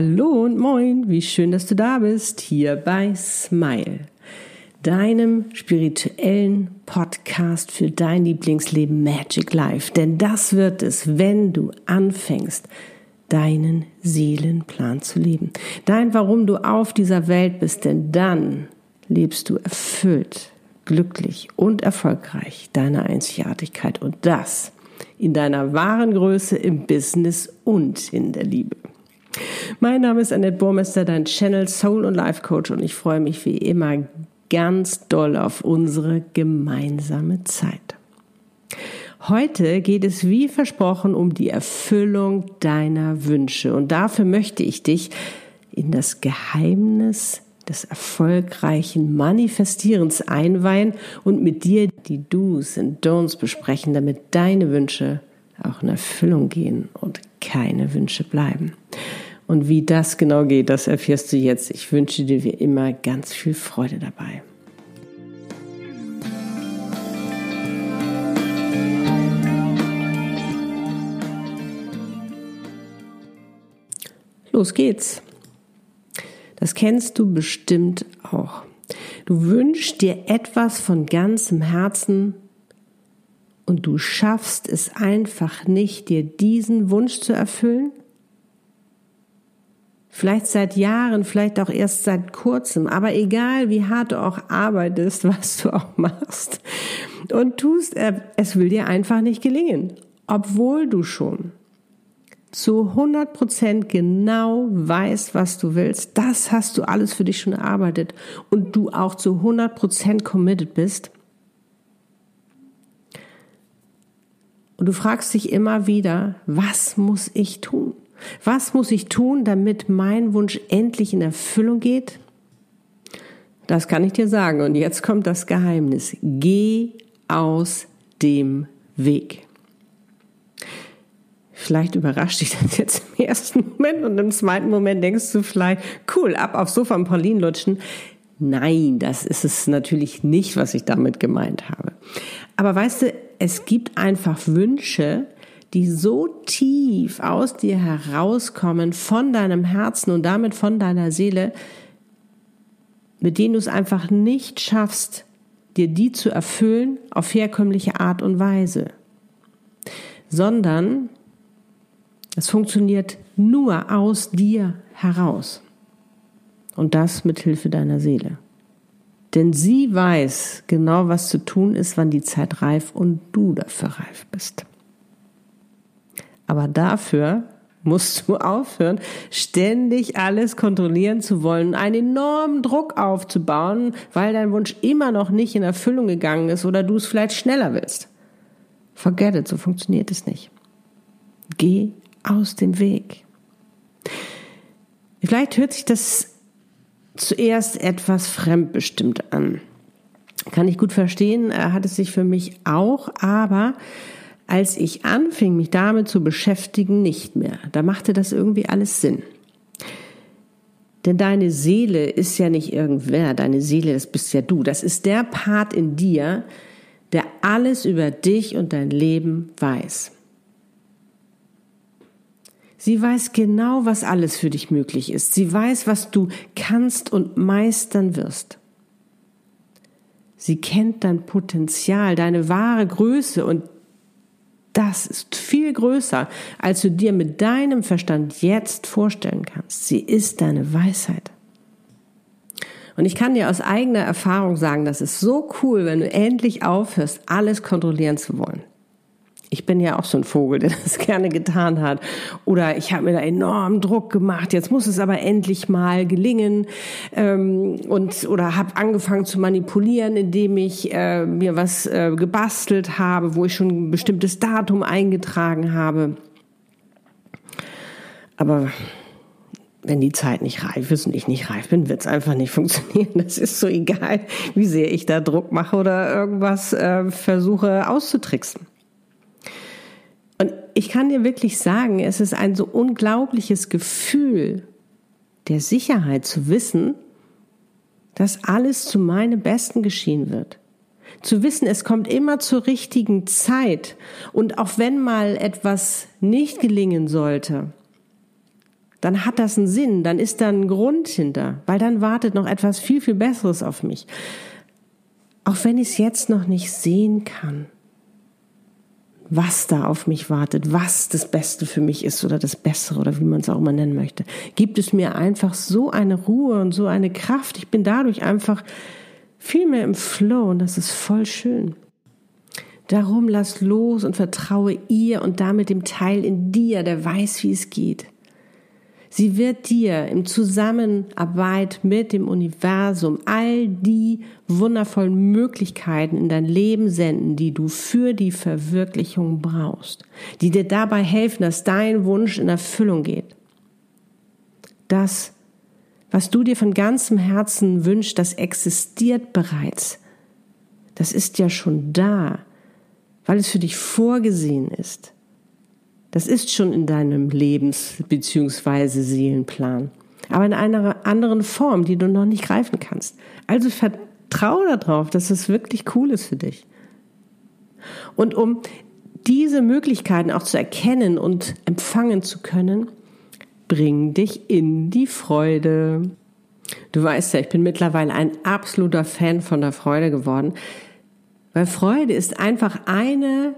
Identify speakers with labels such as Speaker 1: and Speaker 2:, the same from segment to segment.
Speaker 1: Hallo und moin, wie schön, dass du da bist, hier bei Smile, deinem spirituellen Podcast für dein Lieblingsleben Magic Life. Denn das wird es, wenn du anfängst, deinen Seelenplan zu leben. Dein, warum du auf dieser Welt bist, denn dann lebst du erfüllt, glücklich und erfolgreich deine Einzigartigkeit und das in deiner wahren Größe im Business und in der Liebe. Mein Name ist Annette Burmester, dein Channel Soul und Life Coach und ich freue mich wie immer ganz doll auf unsere gemeinsame Zeit. Heute geht es wie versprochen um die Erfüllung deiner Wünsche und dafür möchte ich dich in das Geheimnis des erfolgreichen Manifestierens einweihen und mit dir die Do's und Don'ts besprechen, damit deine Wünsche auch in Erfüllung gehen und keine Wünsche bleiben. Und wie das genau geht, das erfährst du jetzt. Ich wünsche dir wie immer ganz viel Freude dabei. Los geht's. Das kennst du bestimmt auch. Du wünschst dir etwas von ganzem Herzen und du schaffst es einfach nicht, dir diesen Wunsch zu erfüllen? Vielleicht seit Jahren, vielleicht auch erst seit kurzem, aber egal wie hart du auch arbeitest, was du auch machst und tust, äh, es will dir einfach nicht gelingen, obwohl du schon zu 100 Prozent genau weißt, was du willst. Das hast du alles für dich schon erarbeitet und du auch zu 100 Prozent committed bist. Und du fragst dich immer wieder, was muss ich tun? Was muss ich tun, damit mein Wunsch endlich in Erfüllung geht? Das kann ich dir sagen. Und jetzt kommt das Geheimnis. Geh aus dem Weg. Vielleicht überrascht dich das jetzt im ersten Moment und im zweiten Moment denkst du vielleicht, cool, ab aufs Sofa und Pauline lutschen. Nein, das ist es natürlich nicht, was ich damit gemeint habe. Aber weißt du, es gibt einfach Wünsche, die so tief aus dir herauskommen, von deinem Herzen und damit von deiner Seele, mit denen du es einfach nicht schaffst, dir die zu erfüllen auf herkömmliche Art und Weise, sondern es funktioniert nur aus dir heraus. Und das mit Hilfe deiner Seele. Denn sie weiß genau, was zu tun ist, wann die Zeit reif und du dafür reif bist. Aber dafür musst du aufhören, ständig alles kontrollieren zu wollen, einen enormen Druck aufzubauen, weil dein Wunsch immer noch nicht in Erfüllung gegangen ist oder du es vielleicht schneller willst. Forget it, so funktioniert es nicht. Geh aus dem Weg. Vielleicht hört sich das zuerst etwas fremdbestimmt an. Kann ich gut verstehen, hat es sich für mich auch, aber als ich anfing, mich damit zu beschäftigen, nicht mehr. Da machte das irgendwie alles Sinn. Denn deine Seele ist ja nicht irgendwer, deine Seele, das bist ja du. Das ist der Part in dir, der alles über dich und dein Leben weiß. Sie weiß genau, was alles für dich möglich ist. Sie weiß, was du kannst und meistern wirst. Sie kennt dein Potenzial, deine wahre Größe und das ist viel größer, als du dir mit deinem Verstand jetzt vorstellen kannst. Sie ist deine Weisheit. Und ich kann dir aus eigener Erfahrung sagen, das ist so cool, wenn du endlich aufhörst, alles kontrollieren zu wollen. Ich bin ja auch so ein Vogel, der das gerne getan hat. Oder ich habe mir da enorm Druck gemacht. Jetzt muss es aber endlich mal gelingen. Ähm, und oder habe angefangen zu manipulieren, indem ich äh, mir was äh, gebastelt habe, wo ich schon ein bestimmtes Datum eingetragen habe. Aber wenn die Zeit nicht reif ist und ich nicht reif bin, wird es einfach nicht funktionieren. Das ist so egal, wie sehr ich da Druck mache oder irgendwas äh, versuche auszutricksen. Ich kann dir wirklich sagen, es ist ein so unglaubliches Gefühl der Sicherheit zu wissen, dass alles zu meinem Besten geschehen wird. Zu wissen, es kommt immer zur richtigen Zeit. Und auch wenn mal etwas nicht gelingen sollte, dann hat das einen Sinn, dann ist da ein Grund hinter, weil dann wartet noch etwas viel, viel Besseres auf mich. Auch wenn ich es jetzt noch nicht sehen kann, was da auf mich wartet, was das Beste für mich ist oder das Bessere oder wie man es auch immer nennen möchte, gibt es mir einfach so eine Ruhe und so eine Kraft. Ich bin dadurch einfach viel mehr im Flow und das ist voll schön. Darum lass los und vertraue ihr und damit dem Teil in dir, der weiß, wie es geht. Sie wird dir im Zusammenarbeit mit dem Universum all die wundervollen Möglichkeiten in dein Leben senden, die du für die Verwirklichung brauchst, die dir dabei helfen, dass dein Wunsch in Erfüllung geht. Das, was du dir von ganzem Herzen wünschst, das existiert bereits. Das ist ja schon da, weil es für dich vorgesehen ist. Das ist schon in deinem Lebens- bzw. Seelenplan. Aber in einer anderen Form, die du noch nicht greifen kannst. Also vertraue darauf, dass es wirklich cool ist für dich. Und um diese Möglichkeiten auch zu erkennen und empfangen zu können, bring dich in die Freude. Du weißt ja, ich bin mittlerweile ein absoluter Fan von der Freude geworden, weil Freude ist einfach eine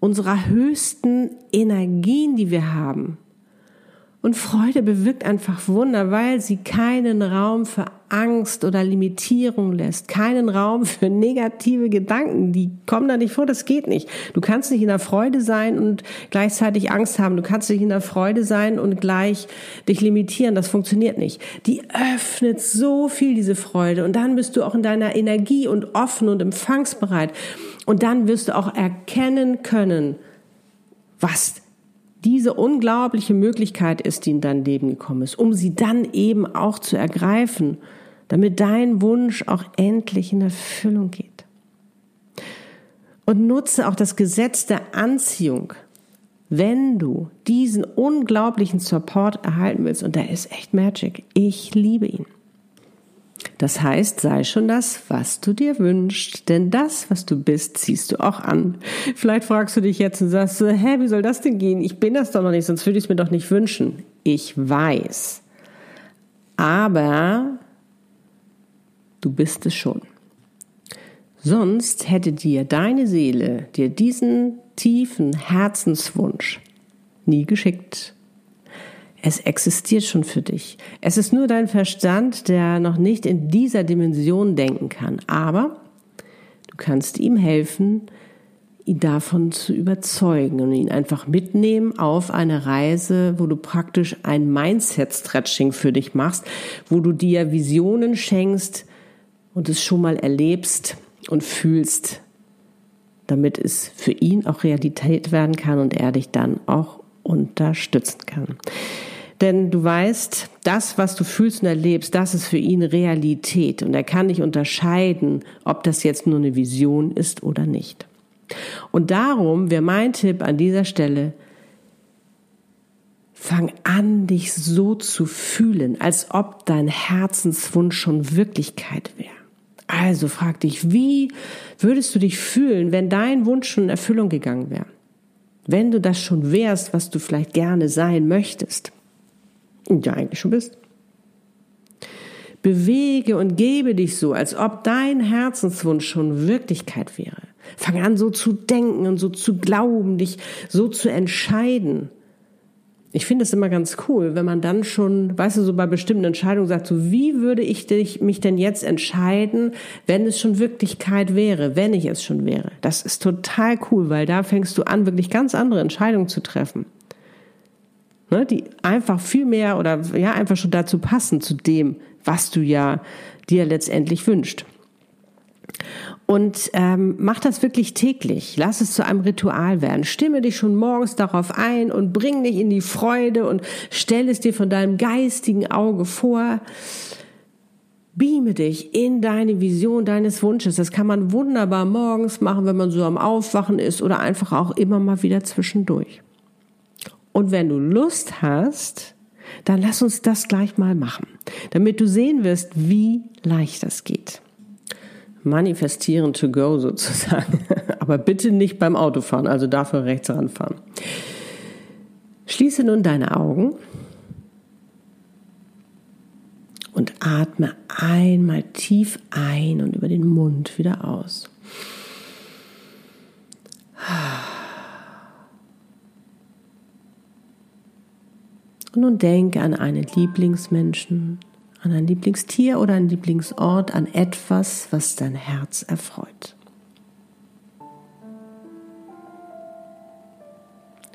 Speaker 1: unserer höchsten Energien, die wir haben. Und Freude bewirkt einfach Wunder, weil sie keinen Raum für Angst oder Limitierung lässt, keinen Raum für negative Gedanken, die kommen da nicht vor, das geht nicht. Du kannst nicht in der Freude sein und gleichzeitig Angst haben, du kannst nicht in der Freude sein und gleich dich limitieren, das funktioniert nicht. Die öffnet so viel diese Freude und dann bist du auch in deiner Energie und offen und empfangsbereit und dann wirst du auch erkennen können, was diese unglaubliche Möglichkeit ist, die in dein Leben gekommen ist, um sie dann eben auch zu ergreifen, damit dein Wunsch auch endlich in Erfüllung geht. Und nutze auch das Gesetz der Anziehung, wenn du diesen unglaublichen Support erhalten willst. Und der ist echt Magic. Ich liebe ihn. Das heißt, sei schon das, was du dir wünschst, denn das, was du bist, ziehst du auch an. Vielleicht fragst du dich jetzt und sagst, hä, wie soll das denn gehen? Ich bin das doch noch nicht, sonst würde ich es mir doch nicht wünschen. Ich weiß. Aber du bist es schon. Sonst hätte dir deine Seele dir diesen tiefen Herzenswunsch nie geschickt. Es existiert schon für dich. Es ist nur dein Verstand, der noch nicht in dieser Dimension denken kann. Aber du kannst ihm helfen, ihn davon zu überzeugen und ihn einfach mitnehmen auf eine Reise, wo du praktisch ein Mindset-Stretching für dich machst, wo du dir Visionen schenkst und es schon mal erlebst und fühlst, damit es für ihn auch Realität werden kann und er dich dann auch unterstützen kann. Denn du weißt, das, was du fühlst und erlebst, das ist für ihn Realität. Und er kann nicht unterscheiden, ob das jetzt nur eine Vision ist oder nicht. Und darum wäre mein Tipp an dieser Stelle, fang an, dich so zu fühlen, als ob dein Herzenswunsch schon Wirklichkeit wäre. Also frag dich, wie würdest du dich fühlen, wenn dein Wunsch schon in Erfüllung gegangen wäre? Wenn du das schon wärst, was du vielleicht gerne sein möchtest ja eigentlich schon bist. Bewege und gebe dich so, als ob dein Herzenswunsch schon Wirklichkeit wäre. Fang an, so zu denken und so zu glauben, dich so zu entscheiden. Ich finde es immer ganz cool, wenn man dann schon, weißt du, so bei bestimmten Entscheidungen sagt, so wie würde ich mich denn jetzt entscheiden, wenn es schon Wirklichkeit wäre, wenn ich es schon wäre. Das ist total cool, weil da fängst du an, wirklich ganz andere Entscheidungen zu treffen ne, die einfach viel mehr oder ja einfach schon dazu passen zu dem, was du ja dir letztendlich wünscht. Und ähm, mach das wirklich täglich. Lass es zu einem Ritual werden. Stimme dich schon morgens darauf ein und bring dich in die Freude und stell es dir von deinem geistigen Auge vor. Beame dich in deine Vision deines Wunsches. Das kann man wunderbar morgens machen, wenn man so am Aufwachen ist oder einfach auch immer mal wieder zwischendurch. Und wenn du Lust hast, dann lass uns das gleich mal machen, damit du sehen wirst, wie leicht das geht. Manifestieren to go sozusagen. Aber bitte nicht beim Autofahren, also dafür rechts ranfahren. Schließe nun deine Augen und atme einmal tief ein und über den Mund wieder aus. Und denke an einen Lieblingsmenschen, an ein Lieblingstier oder ein Lieblingsort, an etwas, was dein Herz erfreut.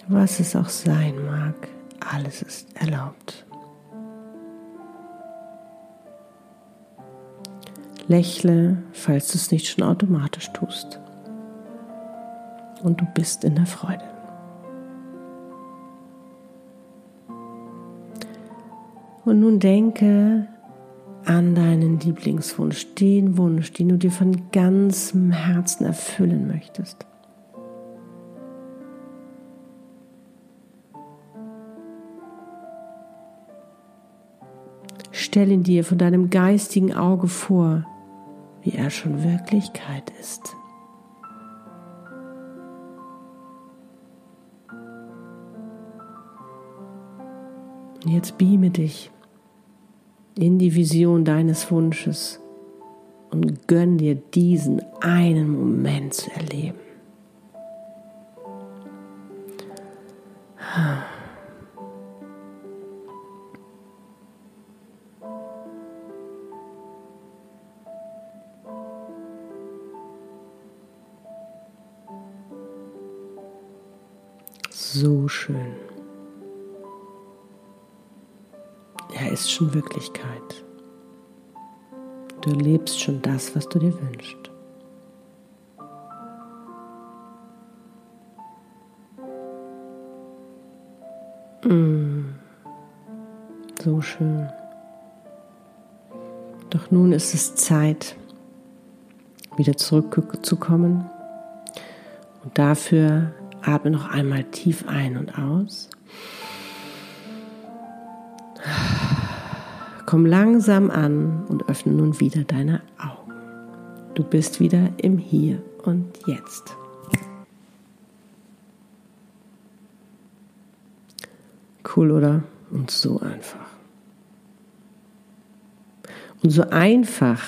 Speaker 1: Was es auch sein mag, alles ist erlaubt. Lächle, falls du es nicht schon automatisch tust. Und du bist in der Freude. Und nun denke an deinen Lieblingswunsch, den Wunsch, den du dir von ganzem Herzen erfüllen möchtest. Stell ihn dir von deinem geistigen Auge vor, wie er schon Wirklichkeit ist. Jetzt beame dich in die Vision deines Wunsches und gönn dir diesen einen Moment zu erleben. So schön. Ist schon Wirklichkeit. Du erlebst schon das, was du dir wünschst. Mm, so schön. Doch nun ist es Zeit, wieder zurückzukommen. Und dafür atme noch einmal tief ein und aus. Komm langsam an und öffne nun wieder deine Augen. Du bist wieder im Hier und Jetzt. Cool, oder? Und so einfach. Und so einfach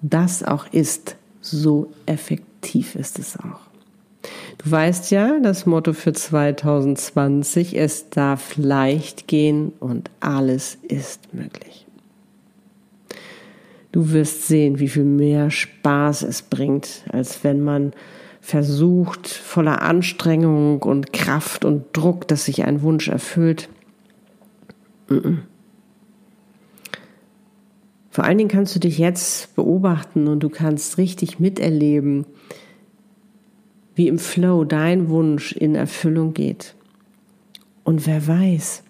Speaker 1: das auch ist, so effektiv ist es auch. Du weißt ja, das Motto für 2020, es darf leicht gehen und alles ist möglich. Du wirst sehen, wie viel mehr Spaß es bringt, als wenn man versucht, voller Anstrengung und Kraft und Druck, dass sich ein Wunsch erfüllt. Vor allen Dingen kannst du dich jetzt beobachten und du kannst richtig miterleben, wie im Flow dein Wunsch in Erfüllung geht. Und wer weiß,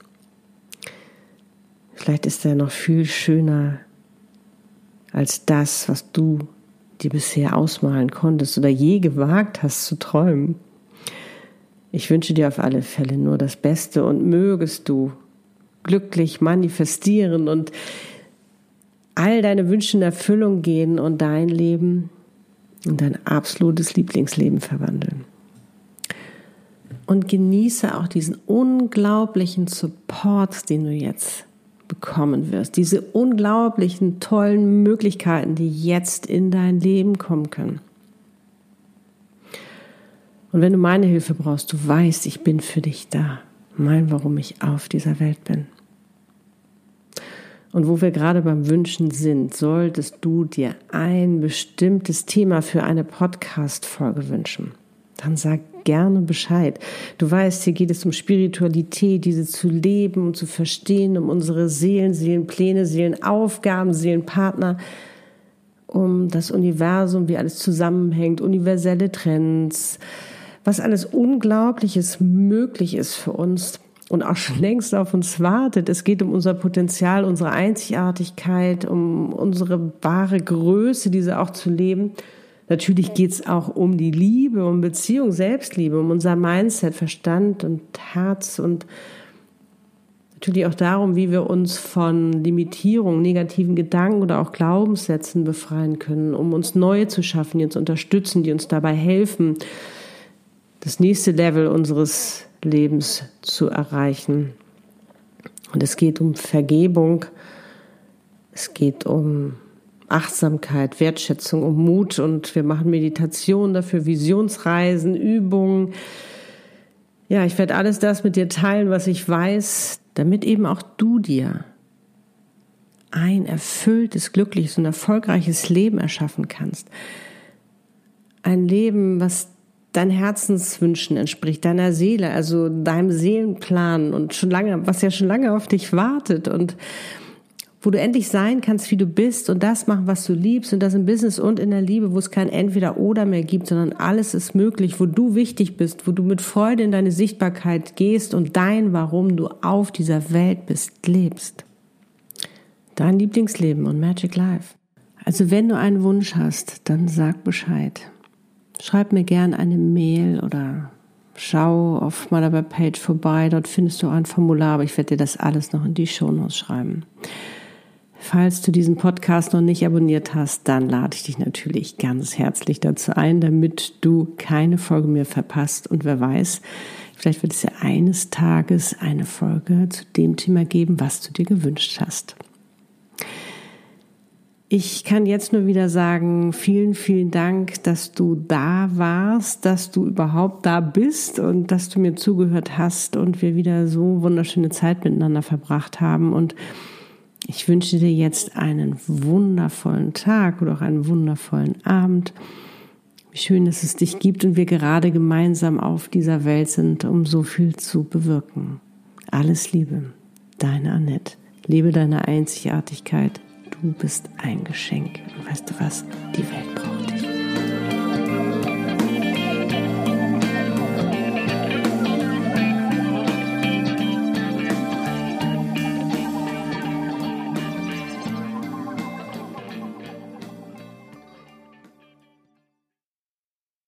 Speaker 1: vielleicht ist er noch viel schöner als das, was du dir bisher ausmalen konntest oder je gewagt hast zu träumen. Ich wünsche dir auf alle Fälle nur das Beste und mögest du glücklich manifestieren und all deine Wünsche in Erfüllung gehen und dein Leben in dein absolutes Lieblingsleben verwandeln. Und genieße auch diesen unglaublichen Support, den du jetzt bekommen wirst. Diese unglaublichen, tollen Möglichkeiten, die jetzt in dein Leben kommen können. Und wenn du meine Hilfe brauchst, du weißt, ich bin für dich da. Mein, warum ich auf dieser Welt bin. Und wo wir gerade beim Wünschen sind, solltest du dir ein bestimmtes Thema für eine Podcast-Folge wünschen dann sag gerne Bescheid. Du weißt, hier geht es um Spiritualität, diese zu leben und zu verstehen, um unsere Seelen, Seelenpläne, Seelenaufgaben, Seelenpartner, um das Universum, wie alles zusammenhängt, universelle Trends, was alles Unglaubliches möglich ist für uns und auch schon längst auf uns wartet. Es geht um unser Potenzial, unsere Einzigartigkeit, um unsere wahre Größe, diese auch zu leben – Natürlich geht es auch um die Liebe, um Beziehung, Selbstliebe, um unser Mindset, Verstand und Herz und natürlich auch darum, wie wir uns von Limitierungen, negativen Gedanken oder auch Glaubenssätzen befreien können, um uns neue zu schaffen, die uns unterstützen, die uns dabei helfen, das nächste Level unseres Lebens zu erreichen. Und es geht um Vergebung, Es geht um Achtsamkeit, Wertschätzung, um Mut und wir machen Meditation dafür, Visionsreisen, Übungen. Ja, ich werde alles das mit dir teilen, was ich weiß, damit eben auch du dir ein erfülltes, glückliches und erfolgreiches Leben erschaffen kannst. Ein Leben, was deinen Herzenswünschen entspricht, deiner Seele, also deinem Seelenplan und schon lange, was ja schon lange auf dich wartet und wo du endlich sein kannst, wie du bist und das machen, was du liebst und das im Business und in der Liebe, wo es kein Entweder-Oder mehr gibt, sondern alles ist möglich, wo du wichtig bist, wo du mit Freude in deine Sichtbarkeit gehst und dein, warum du auf dieser Welt bist, lebst. Dein Lieblingsleben und Magic Life. Also wenn du einen Wunsch hast, dann sag Bescheid. Schreib mir gern eine Mail oder schau auf meiner Webpage vorbei. Dort findest du ein Formular, aber ich werde dir das alles noch in die Shownotes schreiben. Falls du diesen Podcast noch nicht abonniert hast, dann lade ich dich natürlich ganz herzlich dazu ein, damit du keine Folge mehr verpasst. Und wer weiß, vielleicht wird es ja eines Tages eine Folge zu dem Thema geben, was du dir gewünscht hast. Ich kann jetzt nur wieder sagen, vielen, vielen Dank, dass du da warst, dass du überhaupt da bist und dass du mir zugehört hast und wir wieder so wunderschöne Zeit miteinander verbracht haben. Und ich wünsche dir jetzt einen wundervollen Tag oder auch einen wundervollen Abend. Wie schön, dass es dich gibt und wir gerade gemeinsam auf dieser Welt sind, um so viel zu bewirken. Alles Liebe, deine Annette. Lebe deine Einzigartigkeit. Du bist ein Geschenk. Und weißt du was? Die Welt braucht.